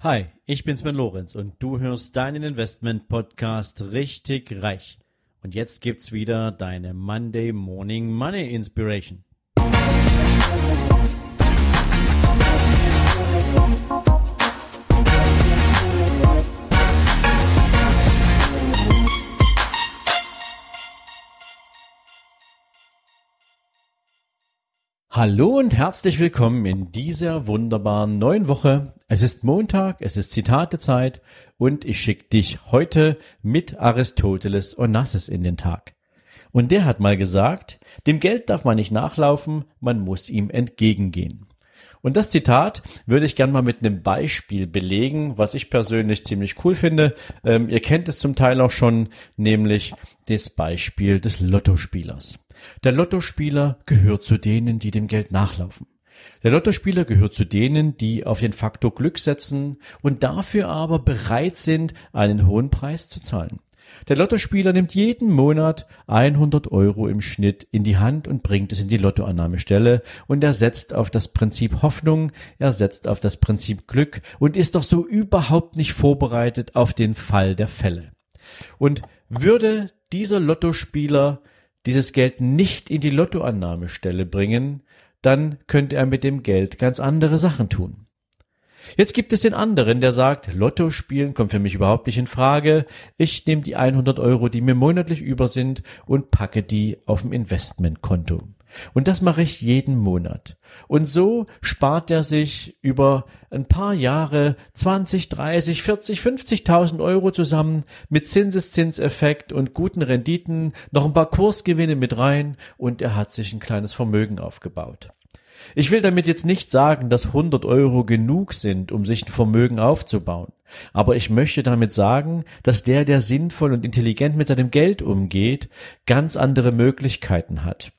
Hi, ich bin Sven Lorenz und du hörst deinen Investment Podcast richtig reich. Und jetzt gibt's wieder deine Monday Morning Money Inspiration. Hallo und herzlich willkommen in dieser wunderbaren neuen Woche. Es ist Montag, es ist Zitatezeit und ich schicke dich heute mit Aristoteles Onassis in den Tag. Und der hat mal gesagt, dem Geld darf man nicht nachlaufen, man muss ihm entgegengehen. Und das Zitat würde ich gern mal mit einem Beispiel belegen, was ich persönlich ziemlich cool finde. Ähm, ihr kennt es zum Teil auch schon, nämlich das Beispiel des Lottospielers. Der Lottospieler gehört zu denen, die dem Geld nachlaufen. Der Lottospieler gehört zu denen, die auf den Faktor Glück setzen und dafür aber bereit sind, einen hohen Preis zu zahlen. Der Lottospieler nimmt jeden Monat 100 Euro im Schnitt in die Hand und bringt es in die Lottoannahmestelle und er setzt auf das Prinzip Hoffnung, er setzt auf das Prinzip Glück und ist doch so überhaupt nicht vorbereitet auf den Fall der Fälle. Und würde dieser Lottospieler dieses Geld nicht in die Lottoannahmestelle bringen, dann könnte er mit dem Geld ganz andere Sachen tun. Jetzt gibt es den anderen, der sagt, Lotto spielen kommt für mich überhaupt nicht in Frage. Ich nehme die 100 Euro, die mir monatlich über sind und packe die auf dem Investmentkonto. Und das mache ich jeden Monat. Und so spart er sich über ein paar Jahre 20, 30, 40, 50.000 Euro zusammen mit Zinseszinseffekt und guten Renditen, noch ein paar Kursgewinne mit rein und er hat sich ein kleines Vermögen aufgebaut. Ich will damit jetzt nicht sagen, dass 100 Euro genug sind, um sich ein Vermögen aufzubauen. Aber ich möchte damit sagen, dass der, der sinnvoll und intelligent mit seinem Geld umgeht, ganz andere Möglichkeiten hat.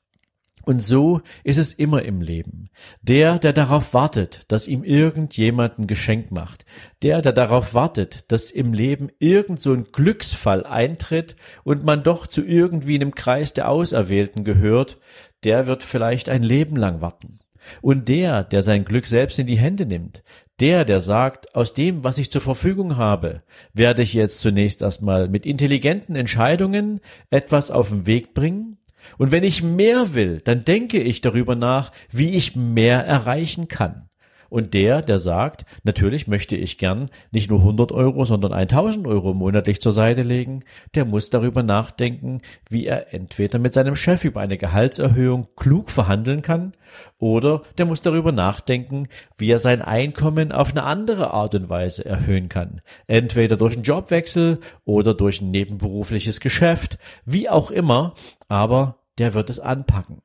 Und so ist es immer im Leben. Der, der darauf wartet, dass ihm irgendjemand ein Geschenk macht, der, der darauf wartet, dass im Leben irgend so ein Glücksfall eintritt und man doch zu irgendwie einem Kreis der Auserwählten gehört, der wird vielleicht ein Leben lang warten. Und der, der sein Glück selbst in die Hände nimmt, der, der sagt, aus dem, was ich zur Verfügung habe, werde ich jetzt zunächst erstmal mit intelligenten Entscheidungen etwas auf den Weg bringen, und wenn ich mehr will, dann denke ich darüber nach, wie ich mehr erreichen kann. Und der, der sagt, natürlich möchte ich gern nicht nur 100 Euro, sondern 1000 Euro monatlich zur Seite legen, der muss darüber nachdenken, wie er entweder mit seinem Chef über eine Gehaltserhöhung klug verhandeln kann, oder der muss darüber nachdenken, wie er sein Einkommen auf eine andere Art und Weise erhöhen kann. Entweder durch einen Jobwechsel oder durch ein nebenberufliches Geschäft, wie auch immer, aber der wird es anpacken.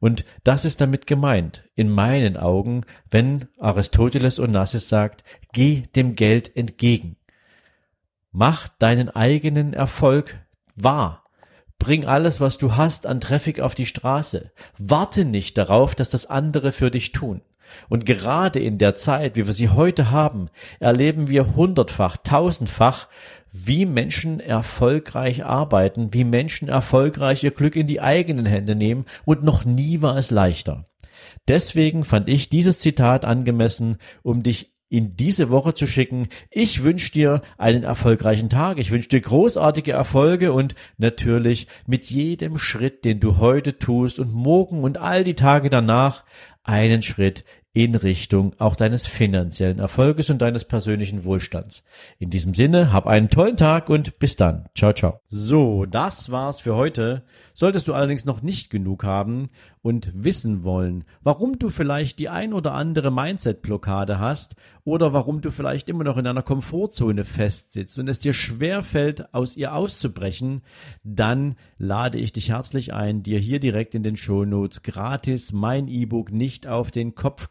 Und das ist damit gemeint, in meinen Augen, wenn Aristoteles Onassis sagt, geh dem Geld entgegen. Mach deinen eigenen Erfolg wahr. Bring alles, was du hast, an Traffic auf die Straße. Warte nicht darauf, dass das andere für dich tun. Und gerade in der Zeit, wie wir sie heute haben, erleben wir hundertfach, tausendfach, wie Menschen erfolgreich arbeiten, wie Menschen erfolgreich ihr Glück in die eigenen Hände nehmen und noch nie war es leichter. Deswegen fand ich dieses Zitat angemessen, um dich in diese Woche zu schicken. Ich wünsche dir einen erfolgreichen Tag. Ich wünsche dir großartige Erfolge und natürlich mit jedem Schritt, den du heute tust und morgen und all die Tage danach einen Schritt in Richtung auch deines finanziellen Erfolges und deines persönlichen Wohlstands. In diesem Sinne, hab einen tollen Tag und bis dann. Ciao, ciao. So, das war's für heute. Solltest du allerdings noch nicht genug haben und wissen wollen, warum du vielleicht die ein oder andere Mindset-Blockade hast oder warum du vielleicht immer noch in einer Komfortzone festsitzt und es dir schwerfällt, aus ihr auszubrechen, dann lade ich dich herzlich ein, dir hier direkt in den Shownotes gratis mein E-Book nicht auf den Kopf